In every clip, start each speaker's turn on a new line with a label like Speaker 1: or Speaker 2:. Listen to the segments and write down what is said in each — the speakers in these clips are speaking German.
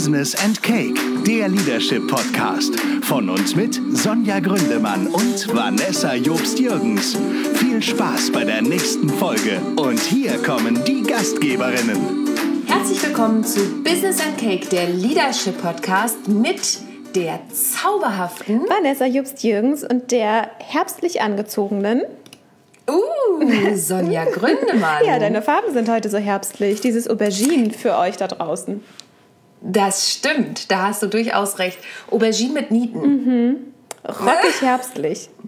Speaker 1: Business and Cake, der Leadership Podcast. Von uns mit Sonja Gründemann und Vanessa Jobst-Jürgens. Viel Spaß bei der nächsten Folge. Und hier kommen die Gastgeberinnen.
Speaker 2: Herzlich willkommen zu Business and Cake, der Leadership Podcast mit der zauberhaften
Speaker 3: Vanessa Jobst-Jürgens und der herbstlich angezogenen
Speaker 2: Uh, Sonja Gründemann.
Speaker 3: ja, deine Farben sind heute so herbstlich. Dieses Aubergine für euch da draußen.
Speaker 2: Das stimmt, da hast du durchaus recht. Aubergine mit Nieten.
Speaker 3: Mhm. Rockig herbstlich.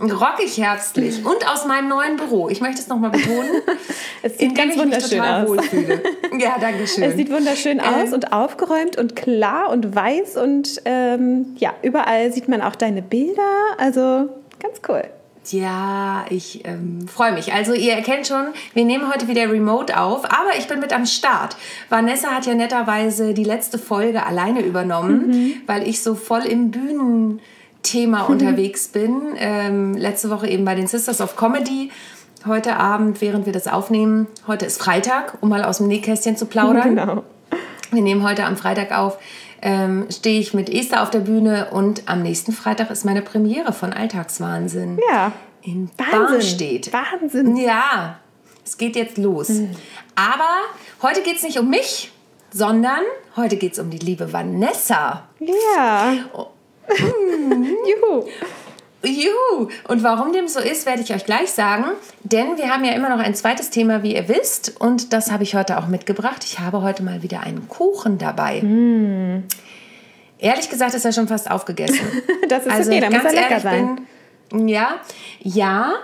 Speaker 2: Rockig herbstlich und aus meinem neuen Büro. Ich möchte es nochmal betonen.
Speaker 3: es sieht ganz wunderschön aus.
Speaker 2: Wohlfühle. Ja, danke schön.
Speaker 3: Es sieht wunderschön ähm. aus und aufgeräumt und klar und weiß und ähm, ja, überall sieht man auch deine Bilder. Also ganz cool.
Speaker 2: Ja, ich ähm, freue mich. Also ihr erkennt schon, wir nehmen heute wieder Remote auf, aber ich bin mit am Start. Vanessa hat ja netterweise die letzte Folge alleine übernommen, mhm. weil ich so voll im Bühnenthema mhm. unterwegs bin. Ähm, letzte Woche eben bei den Sisters of Comedy. Heute Abend, während wir das aufnehmen, heute ist Freitag, um mal aus dem Nähkästchen zu plaudern. Genau. Wir nehmen heute am Freitag auf ähm, stehe ich mit Esther auf der Bühne und am nächsten Freitag ist meine Premiere von Alltagswahnsinn.
Speaker 3: Ja.
Speaker 2: In Wahnsinn.
Speaker 3: Wahnsinn.
Speaker 2: Ja, es geht jetzt los. Mhm. Aber heute geht es nicht um mich, sondern heute geht es um die liebe Vanessa.
Speaker 3: Ja. Oh. Juhu.
Speaker 2: Juhu! Und warum dem so ist, werde ich euch gleich sagen. Denn wir haben ja immer noch ein zweites Thema, wie ihr wisst. Und das habe ich heute auch mitgebracht. Ich habe heute mal wieder einen Kuchen dabei. Mm. Ehrlich gesagt ist er schon fast aufgegessen.
Speaker 3: das ist also, okay, dann muss er lecker sein.
Speaker 2: Bin, ja, ja.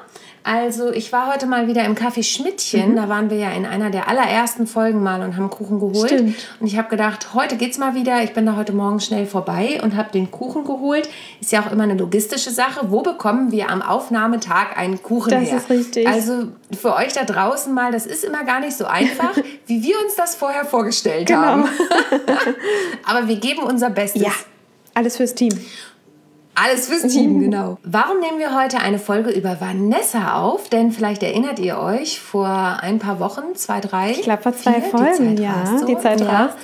Speaker 2: Also ich war heute mal wieder im Café Schmidtchen. Mhm. Da waren wir ja in einer der allerersten Folgen mal und haben Kuchen geholt.
Speaker 3: Stimmt.
Speaker 2: Und ich habe gedacht, heute geht's mal wieder. Ich bin da heute Morgen schnell vorbei und habe den Kuchen geholt. Ist ja auch immer eine logistische Sache. Wo bekommen wir am Aufnahmetag einen Kuchen
Speaker 3: das
Speaker 2: her?
Speaker 3: Das ist richtig.
Speaker 2: Also für euch da draußen mal, das ist immer gar nicht so einfach, wie wir uns das vorher vorgestellt
Speaker 3: genau.
Speaker 2: haben. Aber wir geben unser Bestes.
Speaker 3: Ja, alles fürs Team.
Speaker 2: Alles fürs Team, genau. Warum nehmen wir heute eine Folge über Vanessa auf? Denn vielleicht erinnert ihr euch, vor ein paar Wochen, zwei, drei.
Speaker 3: Ich glaube, vor zwei vier, Folgen, die ja.
Speaker 2: So. Die Zeit rast.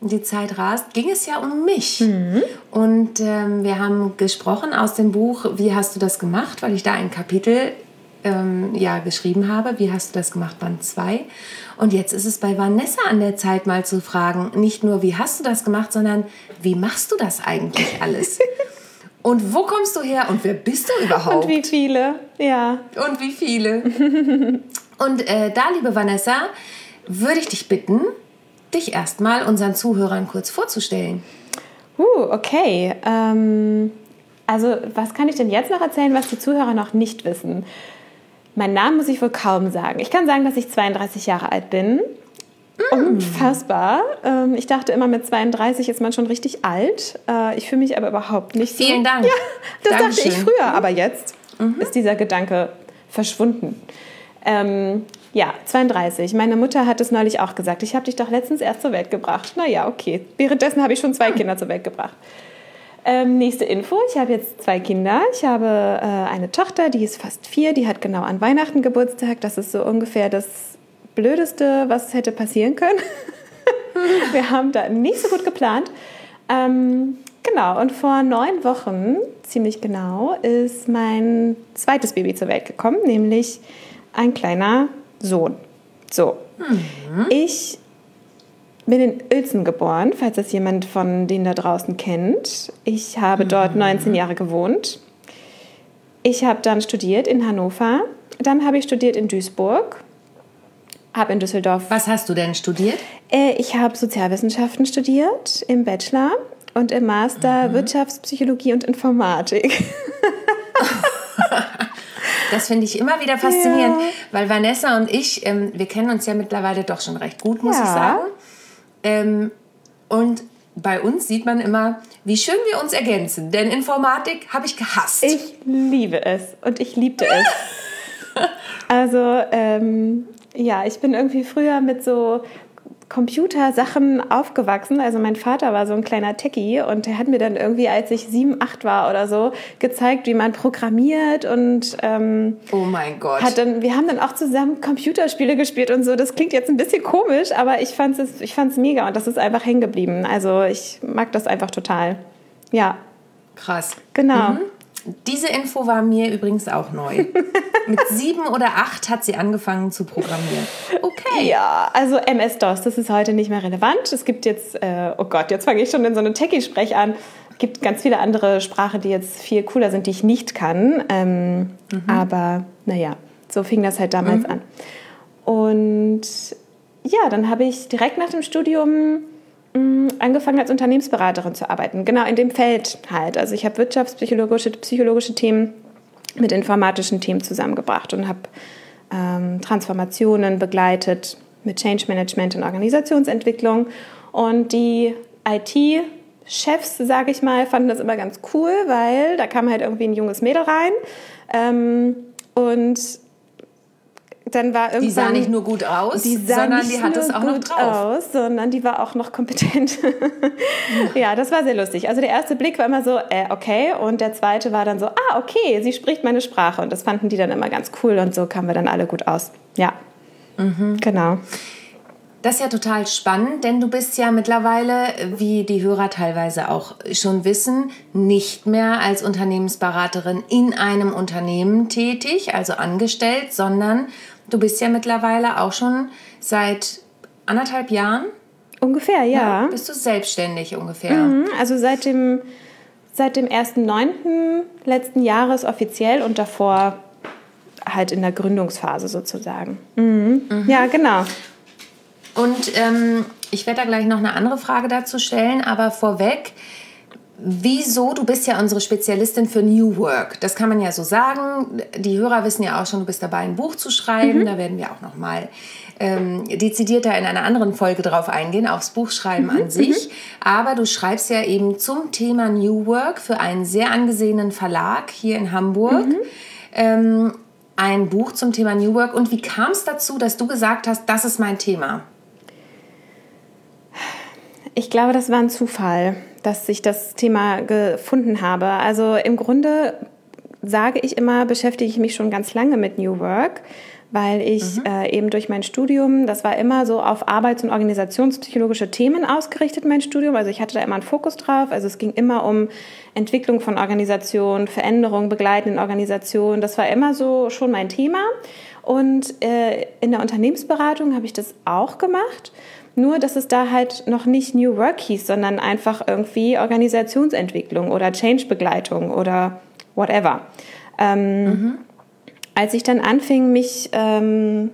Speaker 2: Die Zeit rast, ging es ja um mich. Mhm. Und ähm, wir haben gesprochen aus dem Buch Wie hast du das gemacht? Weil ich da ein Kapitel ähm, ja, geschrieben habe. Wie hast du das gemacht? Band 2. Und jetzt ist es bei Vanessa an der Zeit, mal zu fragen, nicht nur, wie hast du das gemacht, sondern wie machst du das eigentlich alles? Und wo kommst du her und wer bist du überhaupt?
Speaker 3: Und wie viele, ja.
Speaker 2: Und wie viele. und äh, da, liebe Vanessa, würde ich dich bitten, dich erstmal unseren Zuhörern kurz vorzustellen.
Speaker 3: Uh, okay. Ähm, also, was kann ich denn jetzt noch erzählen, was die Zuhörer noch nicht wissen? Mein Name muss ich wohl kaum sagen. Ich kann sagen, dass ich 32 Jahre alt bin Unfassbar. Ähm, ich dachte immer, mit 32 ist man schon richtig alt. Äh, ich fühle mich aber überhaupt nicht
Speaker 2: so. Vielen Dank.
Speaker 3: Ja, das Dankeschön. dachte ich früher, aber jetzt mhm. ist dieser Gedanke verschwunden. Ähm, ja, 32. Meine Mutter hat es neulich auch gesagt. Ich habe dich doch letztens erst zur Welt gebracht. Naja, okay. Währenddessen habe ich schon zwei Kinder zur Welt gebracht. Ähm, nächste Info. Ich habe jetzt zwei Kinder. Ich habe äh, eine Tochter, die ist fast vier. Die hat genau an Weihnachten Geburtstag. Das ist so ungefähr das Blödeste, was hätte passieren können. wir haben da nicht so gut geplant. Ähm, genau, und vor neun Wochen, ziemlich genau, ist mein zweites Baby zur Welt gekommen, nämlich ein kleiner Sohn. So, mhm. ich bin in Uelzen geboren, falls das jemand von denen da draußen kennt. Ich habe dort 19 mhm. Jahre gewohnt. Ich habe dann studiert in Hannover. Dann habe ich studiert in Duisburg habe in Düsseldorf.
Speaker 2: Was hast du denn studiert?
Speaker 3: Äh, ich habe Sozialwissenschaften studiert im Bachelor und im Master mhm. Wirtschaftspsychologie und Informatik.
Speaker 2: Das finde ich immer wieder faszinierend, ja. weil Vanessa und ich, ähm, wir kennen uns ja mittlerweile doch schon recht gut, muss ja. ich sagen. Ähm, und bei uns sieht man immer, wie schön wir uns ergänzen. Denn Informatik habe ich gehasst.
Speaker 3: Ich liebe es und ich liebte es. also ähm, ja, ich bin irgendwie früher mit so Computersachen aufgewachsen. Also mein Vater war so ein kleiner Techie und der hat mir dann irgendwie, als ich sieben, acht war oder so, gezeigt, wie man programmiert und ähm,
Speaker 2: oh mein Gott.
Speaker 3: Hat dann, wir haben dann auch zusammen Computerspiele gespielt und so. Das klingt jetzt ein bisschen komisch, aber ich fand es ich fand's mega und das ist einfach hängen geblieben. Also ich mag das einfach total. Ja.
Speaker 2: Krass.
Speaker 3: Genau. Mhm.
Speaker 2: Diese Info war mir übrigens auch neu. Mit sieben oder acht hat sie angefangen zu programmieren. Okay.
Speaker 3: Ja, also MS-DOS, das ist heute nicht mehr relevant. Es gibt jetzt, äh, oh Gott, jetzt fange ich schon in so eine Techie-Sprech an. Es gibt ganz viele andere Sprachen, die jetzt viel cooler sind, die ich nicht kann. Ähm, mhm. Aber naja, so fing das halt damals mhm. an. Und ja, dann habe ich direkt nach dem Studium angefangen als Unternehmensberaterin zu arbeiten. Genau in dem Feld halt. Also ich habe wirtschaftspsychologische psychologische Themen mit informatischen Themen zusammengebracht und habe ähm, Transformationen begleitet mit Change Management und Organisationsentwicklung. Und die IT-Chefs, sage ich mal, fanden das immer ganz cool, weil da kam halt irgendwie ein junges Mädel rein. Ähm, und dann war irgendwann.
Speaker 2: Die sah nicht nur gut aus,
Speaker 3: die sondern die hat es auch noch drauf. aus, sondern die war auch noch kompetent. ja, das war sehr lustig. Also der erste Blick war immer so, äh, okay, und der zweite war dann so, ah, okay, sie spricht meine Sprache. Und das fanden die dann immer ganz cool und so kamen wir dann alle gut aus. Ja, mhm. genau.
Speaker 2: Das ist ja total spannend, denn du bist ja mittlerweile, wie die Hörer teilweise auch schon wissen, nicht mehr als Unternehmensberaterin in einem Unternehmen tätig, also angestellt, sondern Du bist ja mittlerweile auch schon seit anderthalb Jahren.
Speaker 3: Ungefähr, ja.
Speaker 2: ja bist du selbstständig ungefähr?
Speaker 3: Mhm, also seit dem, seit dem 1.9. letzten Jahres offiziell und davor halt in der Gründungsphase sozusagen. Mhm. Mhm. Ja, genau.
Speaker 2: Und ähm, ich werde da gleich noch eine andere Frage dazu stellen, aber vorweg, Wieso? Du bist ja unsere Spezialistin für New Work. Das kann man ja so sagen. Die Hörer wissen ja auch schon, du bist dabei, ein Buch zu schreiben. Mhm. Da werden wir auch noch mal ähm, dezidierter in einer anderen Folge drauf eingehen, aufs Buchschreiben mhm. an sich. Mhm. Aber du schreibst ja eben zum Thema New Work für einen sehr angesehenen Verlag hier in Hamburg. Mhm. Ähm, ein Buch zum Thema New Work. Und wie kam es dazu, dass du gesagt hast, das ist mein Thema?
Speaker 3: Ich glaube, das war ein Zufall dass ich das Thema gefunden habe. Also im Grunde sage ich immer, beschäftige ich mich schon ganz lange mit New Work, weil ich mhm. äh, eben durch mein Studium, das war immer so auf arbeits- und organisationspsychologische Themen ausgerichtet, mein Studium. Also ich hatte da immer einen Fokus drauf. Also es ging immer um Entwicklung von Organisationen, Veränderung begleitenden Organisationen. Das war immer so schon mein Thema. Und äh, in der Unternehmensberatung habe ich das auch gemacht. Nur, dass es da halt noch nicht New Work hieß, sondern einfach irgendwie Organisationsentwicklung oder Change-Begleitung oder whatever. Ähm, mhm. Als ich dann anfing, mich ähm,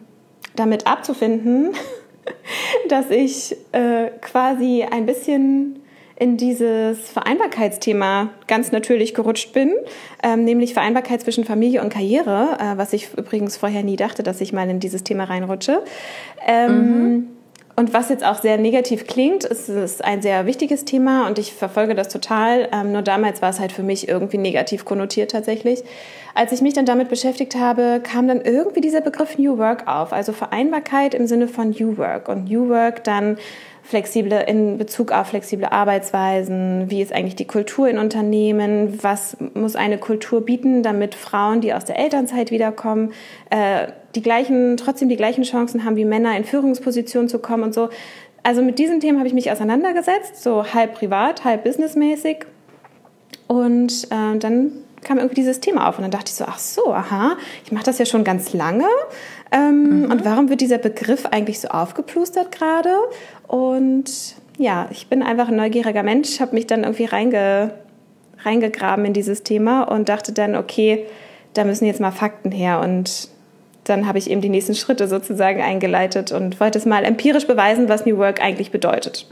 Speaker 3: damit abzufinden, dass ich äh, quasi ein bisschen in dieses Vereinbarkeitsthema ganz natürlich gerutscht bin, ähm, nämlich Vereinbarkeit zwischen Familie und Karriere, äh, was ich übrigens vorher nie dachte, dass ich mal in dieses Thema reinrutsche. Ähm, mhm. Und was jetzt auch sehr negativ klingt, ist, ist ein sehr wichtiges Thema und ich verfolge das total. Ähm, nur damals war es halt für mich irgendwie negativ konnotiert tatsächlich. Als ich mich dann damit beschäftigt habe, kam dann irgendwie dieser Begriff New Work auf, also Vereinbarkeit im Sinne von New Work. Und New Work dann flexible in Bezug auf flexible Arbeitsweisen, wie ist eigentlich die Kultur in Unternehmen, was muss eine Kultur bieten, damit Frauen, die aus der Elternzeit wiederkommen, äh, die gleichen, trotzdem die gleichen Chancen haben wie Männer in Führungspositionen zu kommen und so. Also mit diesen Themen habe ich mich auseinandergesetzt, so halb privat, halb businessmäßig. Und äh, dann kam irgendwie dieses Thema auf und dann dachte ich so, ach so, aha, ich mache das ja schon ganz lange. Ähm, mhm. Und warum wird dieser Begriff eigentlich so aufgeplustert gerade? Und ja, ich bin einfach ein neugieriger Mensch, habe mich dann irgendwie reinge, reingegraben in dieses Thema und dachte dann, okay, da müssen jetzt mal Fakten her. Und dann habe ich eben die nächsten Schritte sozusagen eingeleitet und wollte es mal empirisch beweisen, was New Work eigentlich bedeutet.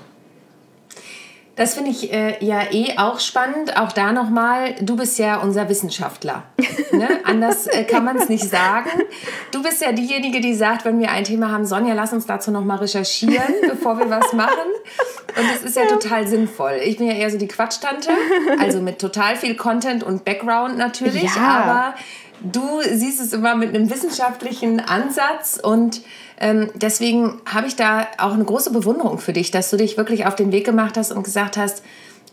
Speaker 2: Das finde ich äh, ja eh auch spannend. Auch da nochmal, du bist ja unser Wissenschaftler. Ne? Anders äh, kann man es nicht sagen. Du bist ja diejenige, die sagt, wenn wir ein Thema haben, Sonja, lass uns dazu nochmal recherchieren, bevor wir was machen. Und das ist ja, ja total sinnvoll. Ich bin ja eher so die Quatschtante, also mit total viel Content und Background natürlich. Ja. Aber du siehst es immer mit einem wissenschaftlichen Ansatz und ähm, deswegen habe ich da auch eine große Bewunderung für dich, dass du dich wirklich auf den Weg gemacht hast und gesagt hast,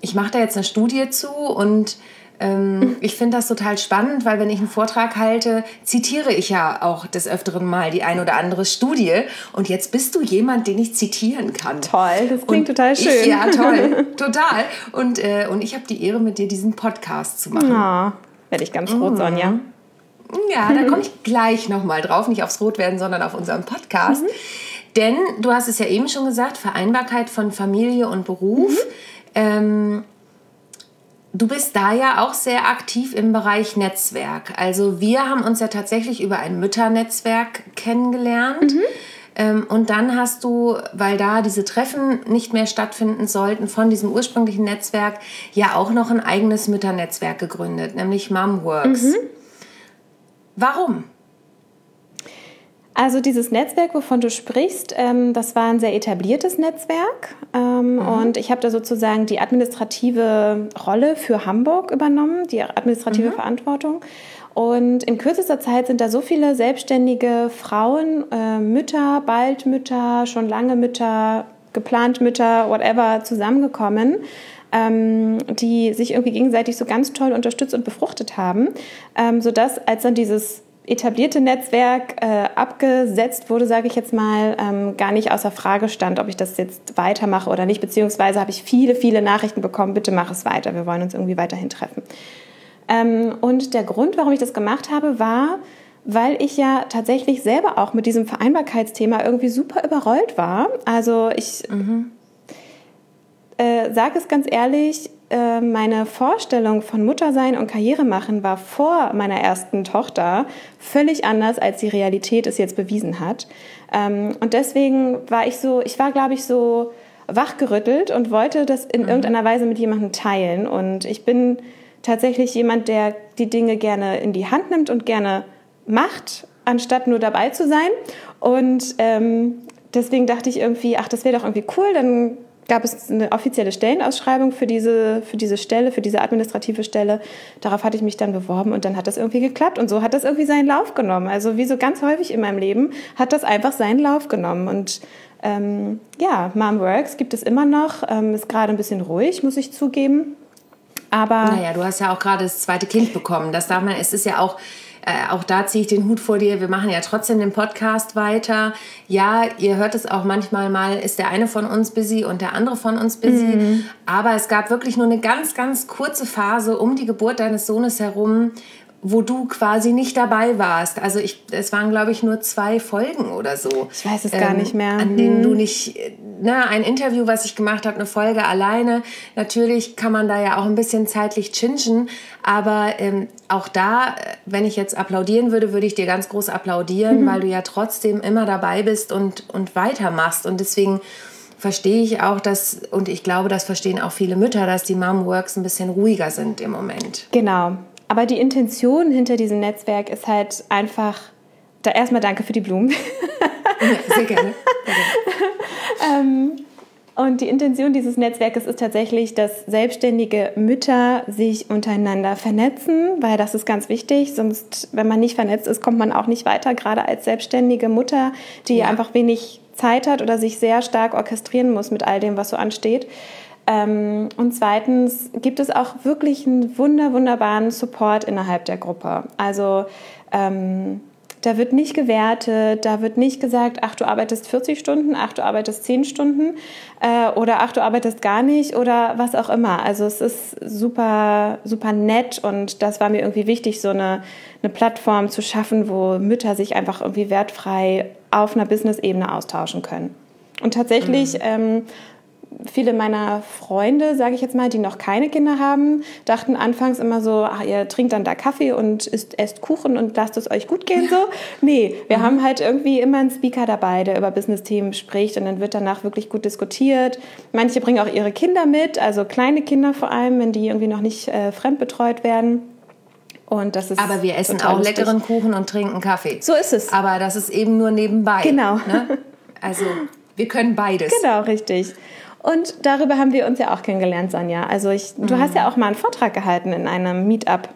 Speaker 2: ich mache da jetzt eine Studie zu und ähm, ich finde das total spannend, weil wenn ich einen Vortrag halte, zitiere ich ja auch des Öfteren mal die ein oder andere Studie. Und jetzt bist du jemand, den ich zitieren kann.
Speaker 3: Toll, das klingt und total schön.
Speaker 2: Ich, ja, toll, total. Und, äh, und ich habe die Ehre, mit dir diesen Podcast zu machen.
Speaker 3: Oh, werde ich ganz rot, mhm. Sonja.
Speaker 2: Ja, da komme ich gleich nochmal drauf. Nicht aufs Rotwerden, sondern auf unseren Podcast. Mhm. Denn du hast es ja eben schon gesagt, Vereinbarkeit von Familie und Beruf. Mhm. Ähm, Du bist da ja auch sehr aktiv im Bereich Netzwerk. Also wir haben uns ja tatsächlich über ein Mütternetzwerk kennengelernt. Mhm. Ähm, und dann hast du, weil da diese Treffen nicht mehr stattfinden sollten, von diesem ursprünglichen Netzwerk ja auch noch ein eigenes Mütternetzwerk gegründet, nämlich Momworks. Mhm. Warum?
Speaker 3: Also dieses Netzwerk, wovon du sprichst, ähm, das war ein sehr etabliertes Netzwerk. Ähm, mhm. Und ich habe da sozusagen die administrative Rolle für Hamburg übernommen, die administrative mhm. Verantwortung. Und in kürzester Zeit sind da so viele selbstständige Frauen, äh, Mütter, bald Mütter, schon lange Mütter, geplant Mütter, whatever, zusammengekommen, ähm, die sich irgendwie gegenseitig so ganz toll unterstützt und befruchtet haben, ähm, sodass als dann dieses etablierte Netzwerk äh, abgesetzt wurde, sage ich jetzt mal, ähm, gar nicht außer Frage stand, ob ich das jetzt weitermache oder nicht. Beziehungsweise habe ich viele, viele Nachrichten bekommen, bitte mach es weiter, wir wollen uns irgendwie weiterhin treffen. Ähm, und der Grund, warum ich das gemacht habe, war, weil ich ja tatsächlich selber auch mit diesem Vereinbarkeitsthema irgendwie super überrollt war. Also ich mhm. Äh, sage es ganz ehrlich, äh, meine Vorstellung von Muttersein und Karriere machen war vor meiner ersten Tochter völlig anders, als die Realität es jetzt bewiesen hat. Ähm, und deswegen war ich so, ich war, glaube ich, so wachgerüttelt und wollte das in mhm. irgendeiner Weise mit jemandem teilen. Und ich bin tatsächlich jemand, der die Dinge gerne in die Hand nimmt und gerne macht, anstatt nur dabei zu sein. Und ähm, deswegen dachte ich irgendwie, ach, das wäre doch irgendwie cool, dann gab es eine offizielle Stellenausschreibung für diese, für diese Stelle, für diese administrative Stelle. Darauf hatte ich mich dann beworben und dann hat das irgendwie geklappt. Und so hat das irgendwie seinen Lauf genommen. Also wie so ganz häufig in meinem Leben hat das einfach seinen Lauf genommen. Und ähm, ja, Mom Works gibt es immer noch. Ähm, ist gerade ein bisschen ruhig, muss ich zugeben. Aber
Speaker 2: naja, du hast ja auch gerade das zweite Kind bekommen. Das darf man, es ist ja auch äh, auch da ziehe ich den Hut vor dir. Wir machen ja trotzdem den Podcast weiter. Ja, ihr hört es auch manchmal mal, ist der eine von uns busy und der andere von uns busy. Mhm. Aber es gab wirklich nur eine ganz, ganz kurze Phase um die Geburt deines Sohnes herum, wo du quasi nicht dabei warst. Also ich, es waren glaube ich nur zwei Folgen oder so.
Speaker 3: Ich weiß es ähm, gar nicht mehr.
Speaker 2: An denen du nicht, na, ein Interview, was ich gemacht habe, eine Folge alleine. Natürlich kann man da ja auch ein bisschen zeitlich chinchen, aber ähm, auch da, wenn ich jetzt applaudieren würde, würde ich dir ganz groß applaudieren, mhm. weil du ja trotzdem immer dabei bist und, und weitermachst. Und deswegen verstehe ich auch, dass, und ich glaube, das verstehen auch viele Mütter, dass die Mom Works ein bisschen ruhiger sind im Moment.
Speaker 3: Genau, aber die Intention hinter diesem Netzwerk ist halt einfach, da erstmal danke für die Blumen.
Speaker 2: sehr gerne.
Speaker 3: ähm, und die Intention dieses Netzwerkes ist tatsächlich, dass selbstständige Mütter sich untereinander vernetzen, weil das ist ganz wichtig. Sonst, wenn man nicht vernetzt ist, kommt man auch nicht weiter, gerade als selbstständige Mutter, die ja. einfach wenig Zeit hat oder sich sehr stark orchestrieren muss mit all dem, was so ansteht. Ähm, und zweitens gibt es auch wirklich einen wunder, wunderbaren Support innerhalb der Gruppe. Also ähm, da wird nicht gewertet, da wird nicht gesagt, ach, du arbeitest 40 Stunden, ach, du arbeitest 10 Stunden äh, oder ach, du arbeitest gar nicht oder was auch immer. Also es ist super, super nett und das war mir irgendwie wichtig, so eine, eine Plattform zu schaffen, wo Mütter sich einfach irgendwie wertfrei auf einer Business-Ebene austauschen können. Und tatsächlich mhm. ähm, viele meiner Freunde, sage ich jetzt mal, die noch keine Kinder haben, dachten anfangs immer so, ach, ihr trinkt dann da Kaffee und isst, esst Kuchen und lasst es euch gut gehen so. Nee, wir mhm. haben halt irgendwie immer einen Speaker dabei, der über Business-Themen spricht und dann wird danach wirklich gut diskutiert. Manche bringen auch ihre Kinder mit, also kleine Kinder vor allem, wenn die irgendwie noch nicht äh, fremdbetreut werden.
Speaker 2: Und das ist Aber wir essen auch lustig. leckeren Kuchen und trinken Kaffee.
Speaker 3: So ist es.
Speaker 2: Aber das ist eben nur nebenbei.
Speaker 3: Genau.
Speaker 2: Ne? Also wir können beides.
Speaker 3: Genau, richtig. Und darüber haben wir uns ja auch kennengelernt, Sonja. Also ich, du hast ja auch mal einen Vortrag gehalten in einem Meetup.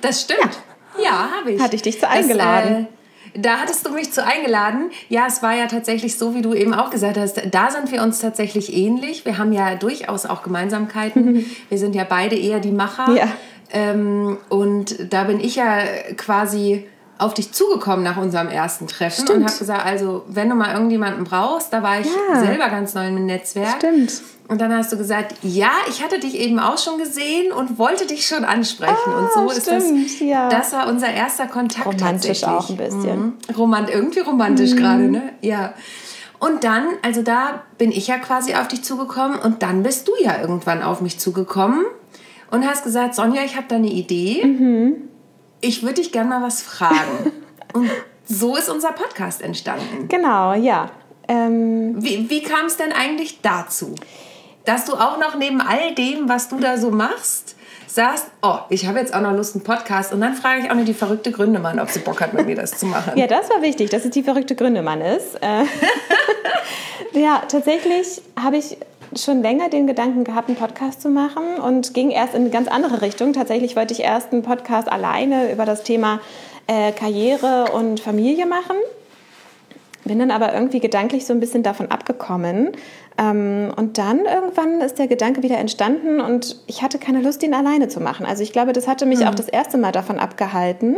Speaker 2: Das stimmt. Ja, habe ich.
Speaker 3: Hatte ich dich zu eingeladen.
Speaker 2: Das, äh, da hattest du mich zu eingeladen. Ja, es war ja tatsächlich so, wie du eben auch gesagt hast. Da sind wir uns tatsächlich ähnlich. Wir haben ja durchaus auch Gemeinsamkeiten. Wir sind ja beide eher die Macher.
Speaker 3: Ja.
Speaker 2: Ähm, und da bin ich ja quasi auf dich zugekommen nach unserem ersten Treffen
Speaker 3: Stimmt.
Speaker 2: und habe gesagt, also wenn du mal irgendjemanden brauchst, da war ich
Speaker 3: Ja.
Speaker 2: selber ganz neu im Netzwerk.
Speaker 3: Stimmt.
Speaker 2: Und dann hast du gesagt, ja, ich hatte dich eben auch schon gesehen und wollte dich schon ansprechen.
Speaker 3: Ah,
Speaker 2: und so ist das.
Speaker 3: stimmt, ja.
Speaker 2: Das war unser erster Kontakt.
Speaker 3: Romantisch auch ein bisschen.
Speaker 2: Mhm. Romant, irgendwie romantisch gerade, ne? Ja. Und dann, also da bin ich ja quasi auf dich zugekommen und dann bist du ja irgendwann auf mich zugekommen und hast gesagt, Sonja, ich habe da eine Idee.
Speaker 3: Mhm.
Speaker 2: Ich würde dich gerne mal was fragen. und so ist unser Podcast entstanden.
Speaker 3: Genau, ja. Ähm,
Speaker 2: Wie, wie kam es denn eigentlich dazu? Dass du auch noch neben all dem, was du da so machst, sagst, oh, ich habe jetzt auch noch Lust, einen Podcast. Und dann frage ich auch noch die verrückte Gründemann, ob sie Bock hat, mit mir das zu machen.
Speaker 3: Ja, das war wichtig, dass es die verrückte Gründemann ist. Äh, ja, tatsächlich habe ich schon länger den Gedanken gehabt, einen Podcast zu machen und ging erst in eine ganz andere Richtung. Tatsächlich wollte ich erst einen Podcast alleine über das Thema äh, Karriere und Familie machen. Bin dann aber irgendwie gedanklich so ein bisschen davon abgekommen. Ähm, und dann irgendwann ist der Gedanke wieder entstanden und ich hatte keine Lust, ihn alleine zu machen. Also ich glaube, das hatte mich auch das erste Mal davon abgehalten,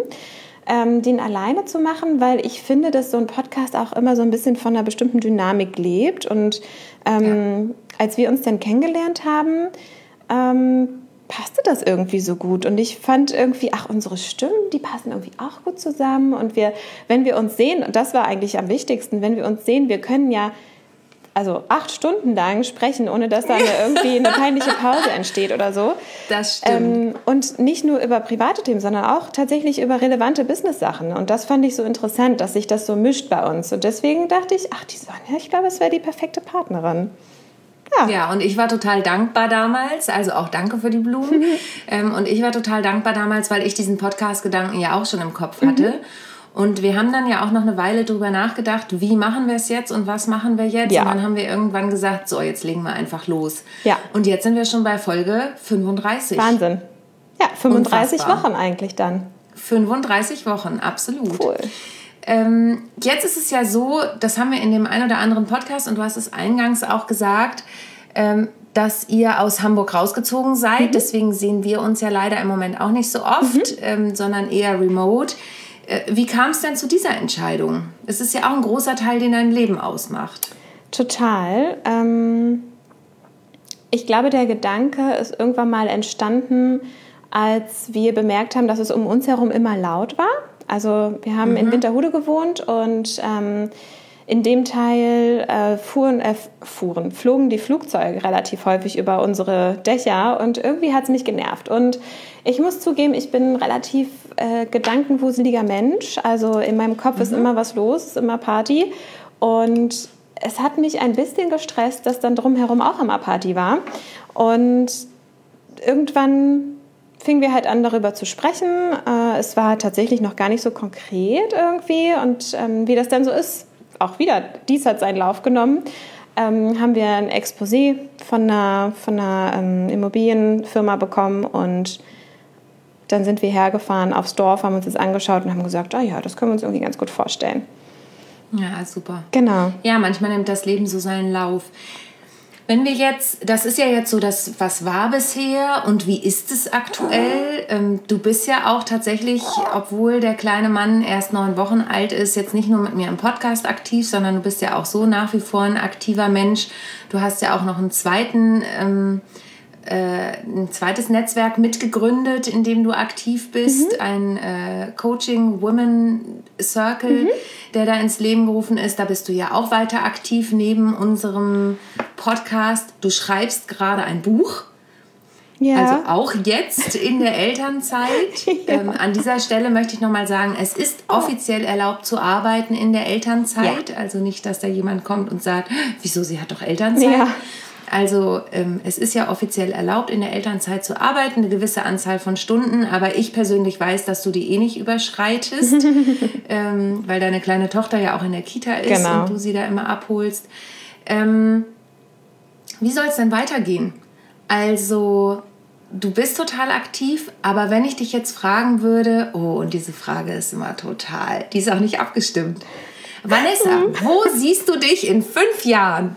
Speaker 3: ähm, den alleine zu machen, weil ich finde, dass so ein Podcast auch immer so ein bisschen von einer bestimmten Dynamik lebt. Und ähm, als wir uns dann kennengelernt haben, ähm, passte das irgendwie so gut. Und ich fand irgendwie, ach, unsere Stimmen, die passen irgendwie auch gut zusammen. Und wir, wenn wir uns sehen, und das war eigentlich am wichtigsten, wenn wir uns sehen, wir können ja also acht Stunden lang sprechen, ohne dass da eine, irgendwie eine peinliche Pause entsteht oder so.
Speaker 2: Das stimmt.
Speaker 3: Ähm, und nicht nur über private Themen, sondern auch tatsächlich über relevante Business-Sachen. Und das fand ich so interessant, dass sich das so mischt bei uns. Und deswegen dachte ich, ach, die Sonja, ich glaube, es wäre die perfekte Partnerin.
Speaker 2: Ja, und ich war total dankbar damals, also auch danke für die Blumen. ähm, und ich war total dankbar damals, weil ich diesen Podcast-Gedanken ja auch schon im Kopf hatte. Und wir haben dann ja auch noch eine Weile drüber nachgedacht, wie machen wir es jetzt und was machen wir jetzt.
Speaker 3: Ja.
Speaker 2: Und dann haben wir irgendwann gesagt, so, jetzt legen wir einfach los.
Speaker 3: Ja.
Speaker 2: Und jetzt sind wir schon bei Folge 35.
Speaker 3: Wahnsinn. Ja, 35
Speaker 2: Unfassbar.
Speaker 3: Wochen eigentlich dann.
Speaker 2: 35 Wochen, absolut.
Speaker 3: Cool.
Speaker 2: Ähm, jetzt ist es ja so, das haben wir in dem einen oder anderen Podcast und du hast es eingangs auch gesagt, ähm, dass ihr aus Hamburg rausgezogen seid. Deswegen sehen wir uns ja leider im Moment auch nicht so oft, ähm, sondern eher remote. Äh, wie kam es denn zu dieser Entscheidung? Es ist ja auch ein großer Teil, den dein Leben ausmacht.
Speaker 3: Total. Ähm, ich glaube, der Gedanke ist irgendwann mal entstanden, als wir bemerkt haben, dass es um uns herum immer laut war. Also wir haben in Winterhude gewohnt und ähm, in dem Teil äh, fuhren, äh, fuhren, flogen die Flugzeuge relativ häufig über unsere Dächer und irgendwie hat es mich genervt. Und ich muss zugeben, ich bin ein relativ äh, gedankenwuseliger Mensch. Also in meinem Kopf ist immer was los, ist immer Party. Und es hat mich ein bisschen gestresst, dass dann drumherum auch immer Party war. Und irgendwann fingen wir halt an, darüber zu sprechen. Äh, es war tatsächlich noch gar nicht so konkret irgendwie. Und ähm, wie das dann so ist, auch wieder, dies hat seinen Lauf genommen, ähm, haben wir ein Exposé von einer, von einer ähm, Immobilienfirma bekommen und dann sind wir hergefahren aufs Dorf, haben uns das angeschaut und haben gesagt, ah ja, das können wir uns irgendwie ganz gut vorstellen.
Speaker 2: Ja, super.
Speaker 3: Genau.
Speaker 2: Ja, manchmal nimmt das Leben so seinen Lauf. Wenn wir jetzt, das ist ja jetzt so, das, was war bisher und wie ist es aktuell? Ähm, du bist ja auch tatsächlich, obwohl der kleine Mann erst neun Wochen alt ist, jetzt nicht nur mit mir im Podcast aktiv, sondern du bist ja auch so nach wie vor ein aktiver Mensch. Du hast ja auch noch einen zweiten, ähm, äh, ein zweites Netzwerk mitgegründet, in dem du aktiv bist, ein äh, Coaching Women Circle, der da ins Leben gerufen ist. Da bist du ja auch weiter aktiv neben unserem Podcast. Du schreibst gerade ein Buch.
Speaker 3: Ja.
Speaker 2: Also auch jetzt in der Elternzeit. ähm, an dieser Stelle möchte ich nochmal sagen, es ist offiziell erlaubt zu arbeiten in der Elternzeit. Also nicht, dass da jemand kommt und sagt, wieso, sie hat doch Elternzeit.
Speaker 3: Ja.
Speaker 2: Also ähm, es ist ja offiziell erlaubt, in der Elternzeit zu arbeiten, eine gewisse Anzahl von Stunden. Aber ich persönlich weiß, dass du die eh nicht überschreitest, ähm, weil deine kleine Tochter ja auch in der Kita ist
Speaker 3: Genau.
Speaker 2: und du sie da immer abholst. Ähm, wie soll es denn weitergehen? Also du bist total aktiv, aber wenn ich dich jetzt fragen würde, oh, und diese Frage ist immer total, die ist auch nicht abgestimmt. Vanessa, mhm. wo siehst du dich in fünf Jahren?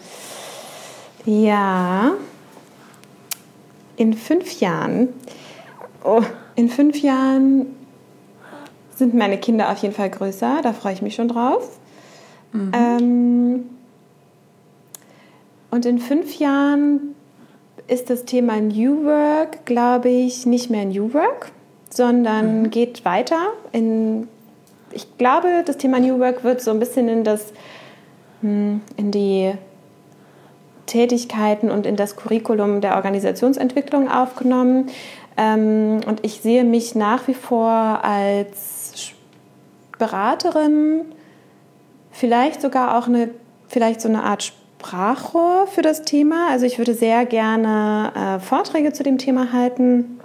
Speaker 3: Ja, in fünf Jahren. Oh, in fünf Jahren sind meine Kinder auf jeden Fall größer. Da freue ich mich schon drauf. Mhm. Ähm, und in fünf Jahren ist das Thema New Work, glaube ich, nicht mehr New Work, sondern mhm. geht weiter. In, ich glaube, das Thema New Work wird so ein bisschen in das hm, in die Tätigkeiten und in das Curriculum der Organisationsentwicklung aufgenommen. Ähm, und ich sehe mich nach wie vor als Beraterin, vielleicht sogar auch eine, vielleicht so eine Art Sprachrohr für das Thema. Also ich würde sehr gerne äh, Vorträge zu dem Thema halten.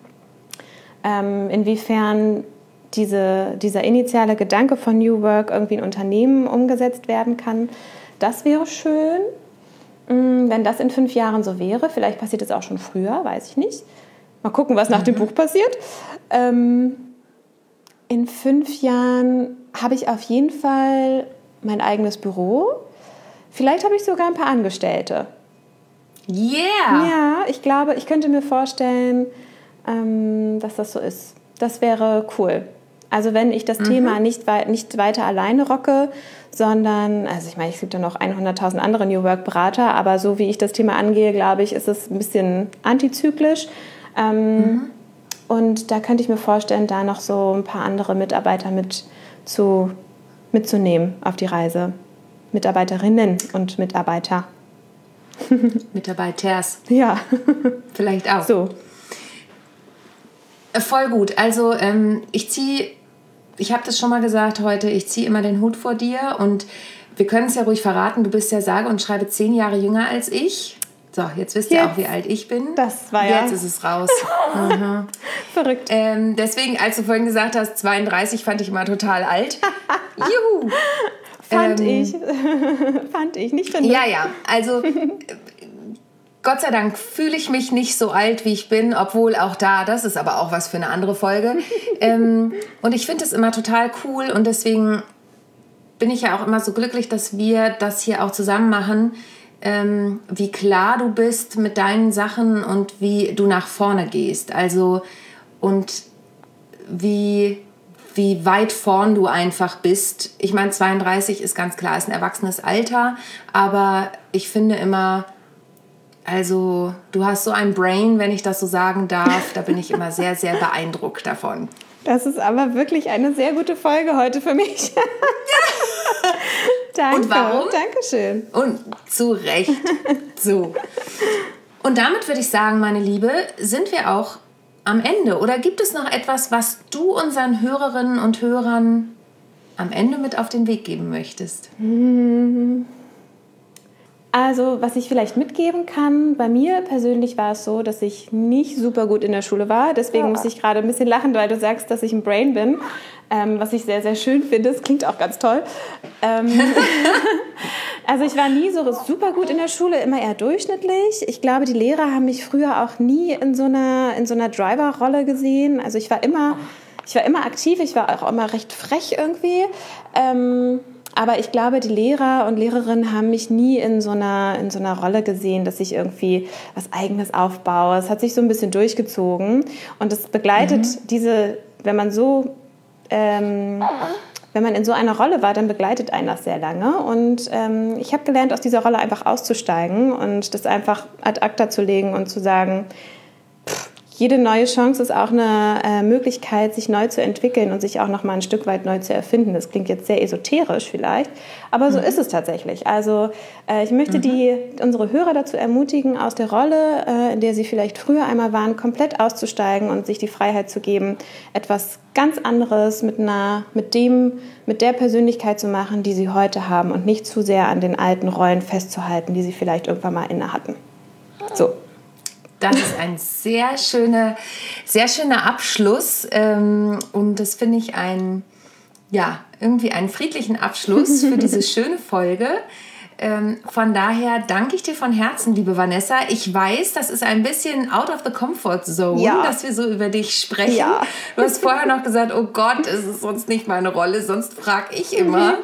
Speaker 3: Ähm, inwiefern diese, dieser initiale Gedanke von New Work irgendwie in Unternehmen umgesetzt werden kann, das wäre schön. Mm, wenn das in fünf Jahren so wäre, vielleicht passiert es auch schon früher, weiß ich nicht. Mal gucken, was nach mhm. dem Buch passiert. Ähm, in fünf Jahren habe ich auf jeden Fall mein eigenes Büro. Vielleicht habe ich sogar ein paar Angestellte.
Speaker 2: Yeah!
Speaker 3: Ja, ich glaube, ich könnte mir vorstellen, ähm, dass das so ist. Das wäre cool. Also wenn ich das mhm. Thema nicht, nicht weiter alleine rocke, sondern, also ich meine, es gibt ja noch 100.000 andere New Work Berater, aber so wie ich das Thema angehe, glaube ich, ist es ein bisschen antizyklisch. Ähm, mhm. Und da könnte ich mir vorstellen, da noch so ein paar andere Mitarbeiter mit zu, mitzunehmen auf die Reise. Mitarbeiterinnen und Mitarbeiter.
Speaker 2: Mitarbeiters.
Speaker 3: Ja.
Speaker 2: Vielleicht auch.
Speaker 3: So.
Speaker 2: Äh, voll gut. Also ähm, ich ziehe ich habe das schon mal gesagt heute, ich ziehe immer den Hut vor dir und wir können es ja ruhig verraten, du bist ja sage und schreibe zehn Jahre jünger als ich. So, jetzt wisst ihr auch, wie alt ich bin.
Speaker 3: Das war ja.
Speaker 2: Jetzt ist es raus.
Speaker 3: Verrückt.
Speaker 2: Ähm, deswegen, als du vorhin gesagt hast, 32 fand ich immer total alt. Juhu!
Speaker 3: Fand ähm, ich. fand ich, nicht finde
Speaker 2: Ja, ja. Also Gott sei Dank fühle ich mich nicht so alt, wie ich bin, obwohl auch da, das ist aber auch was für eine andere Folge. ähm, und ich finde es immer total cool und deswegen bin ich ja auch immer so glücklich, dass wir das hier auch zusammen machen, ähm, wie klar du bist mit deinen Sachen und wie du nach vorne gehst. Also und wie wie weit vorn du einfach bist. Ich meine, 32 ist ganz klar, ist ein erwachsenes Alter, aber ich finde immer, also du hast so ein Brain, wenn ich das so sagen darf. Da bin ich immer sehr, sehr beeindruckt davon.
Speaker 3: Das ist aber wirklich eine sehr gute Folge heute für mich. Danke.
Speaker 2: Und warum?
Speaker 3: Dankeschön.
Speaker 2: Und zu Recht. So. Und damit würde ich sagen, meine Liebe, sind wir auch am Ende. Oder gibt es noch etwas, was du unseren Hörerinnen und Hörern am Ende mit auf den Weg geben möchtest?
Speaker 3: Hm. Also, was ich vielleicht mitgeben kann, bei mir persönlich war es so, dass ich nicht super gut in der Schule war. Deswegen ja. muss ich gerade ein bisschen lachen, weil du sagst, dass ich ein Brain bin, ähm, was ich sehr, sehr schön finde. Das klingt auch ganz toll. Ähm, also, ich war nie so super gut in der Schule, immer eher durchschnittlich. Ich glaube, die Lehrer haben mich früher auch nie in so einer, in so einer Driver-Rolle gesehen. Also, ich war immer, ich war immer aktiv, ich war auch immer recht frech irgendwie. Ähm, aber ich glaube, die Lehrer und Lehrerinnen haben mich nie in so einer, in so einer Rolle gesehen, dass ich irgendwie was Eigenes aufbaue. Es hat sich so ein bisschen durchgezogen und es begleitet mhm. diese, wenn man so, ähm, wenn man in so einer Rolle war, dann begleitet einen das sehr lange. Und ähm, ich habe gelernt, aus dieser Rolle einfach auszusteigen und das einfach ad acta zu legen und zu sagen, jede neue Chance ist auch eine äh, Möglichkeit, sich neu zu entwickeln und sich auch noch mal ein Stück weit neu zu erfinden. Das klingt jetzt sehr esoterisch vielleicht, aber so mhm. ist es tatsächlich. Also äh, ich möchte mhm. die, unsere Hörer dazu ermutigen, aus der Rolle, äh, in der sie vielleicht früher einmal waren, komplett auszusteigen und sich die Freiheit zu geben, etwas ganz anderes mit einer, mit dem, mit der Persönlichkeit zu machen, die sie heute haben und nicht zu sehr an den alten Rollen festzuhalten, die sie vielleicht irgendwann mal inne hatten. So.
Speaker 2: Das ist ein sehr schöner, sehr schöner Abschluss ähm, und das finde ich ein, ja, irgendwie einen friedlichen Abschluss für diese schöne Folge. Ähm, von daher danke ich dir von Herzen, liebe Vanessa. Ich weiß, das ist ein bisschen out of the comfort zone,
Speaker 3: Ja.
Speaker 2: dass wir so über dich sprechen.
Speaker 3: Ja.
Speaker 2: Du hast vorher noch gesagt, oh Gott, es ist sonst nicht meine Rolle, sonst frage ich immer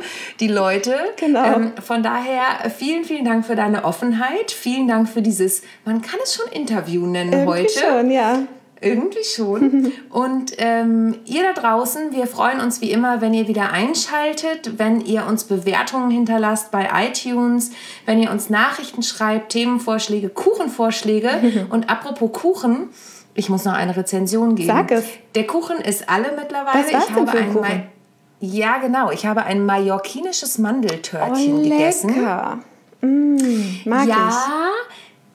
Speaker 2: die Leute.
Speaker 3: Mhm. Genau.
Speaker 2: Ähm, von daher vielen, vielen Dank für deine Offenheit. Vielen Dank für dieses, man kann es schon Interview nennen
Speaker 3: Irgendwie
Speaker 2: heute.
Speaker 3: schon, ja.
Speaker 2: Irgendwie schon. Und ähm, ihr da draußen, wir freuen uns wie immer, wenn ihr wieder einschaltet, wenn ihr uns Bewertungen hinterlasst bei iTunes, wenn ihr uns Nachrichten schreibt, Themenvorschläge, Kuchenvorschläge. Und apropos Kuchen, ich muss noch eine Rezension geben.
Speaker 3: Sag es.
Speaker 2: Der Kuchen ist alle mittlerweile.
Speaker 3: Was war's
Speaker 2: ich
Speaker 3: denn
Speaker 2: habe
Speaker 3: für ein
Speaker 2: ein
Speaker 3: Kuchen?
Speaker 2: Ma- ja, genau. Ich habe ein mallorquinisches Mandeltörtchen
Speaker 3: Oh,
Speaker 2: gegessen.
Speaker 3: lecker. Mm, mag
Speaker 2: Ja,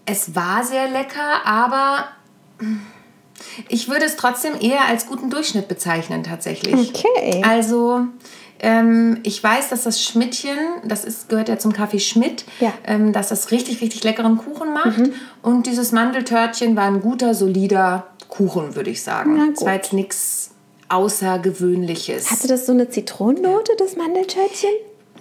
Speaker 2: es war sehr lecker, aber ich würde es trotzdem eher als guten Durchschnitt bezeichnen tatsächlich.
Speaker 3: Okay.
Speaker 2: Also ähm, ich weiß, dass das Schmidtchen, das ist, gehört ja zum Kaffee Schmidt,
Speaker 3: Ja.
Speaker 2: ähm, dass das richtig, richtig leckeren Kuchen macht. Und dieses Mandeltörtchen war ein guter, solider Kuchen, würde ich sagen. Es war jetzt nichts Außergewöhnliches.
Speaker 3: ich. Hatte das so eine Zitronennote, das Mandeltörtchen?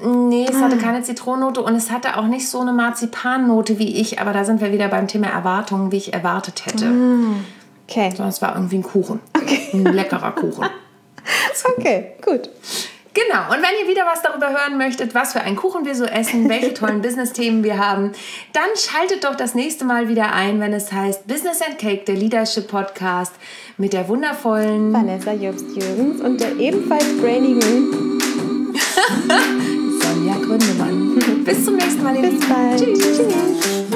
Speaker 2: Nee, es
Speaker 3: Ah.
Speaker 2: hatte keine Zitronennote und es hatte auch nicht so eine Marzipannote wie ich, aber da sind wir wieder beim Thema Erwartungen, wie ich erwartet hätte.
Speaker 3: Ah. Okay.
Speaker 2: Sondern es war irgendwie ein Kuchen. Ein leckerer Kuchen.
Speaker 3: Okay, gut.
Speaker 2: Genau, und wenn ihr wieder was darüber hören möchtet, was für einen Kuchen wir so essen, welche tollen Business-Themen wir haben, dann schaltet doch das nächste Mal wieder ein, wenn es heißt Business and Cake, der Leadership Podcast mit der wundervollen
Speaker 3: Vanessa Jobst-Jürgens und der ebenfalls brainigen.
Speaker 2: Sonja Gründemann. Bis zum nächsten Mal, ihr
Speaker 3: Bis
Speaker 2: Lieben.
Speaker 3: bald.
Speaker 2: Tschüss.
Speaker 3: Tschüss.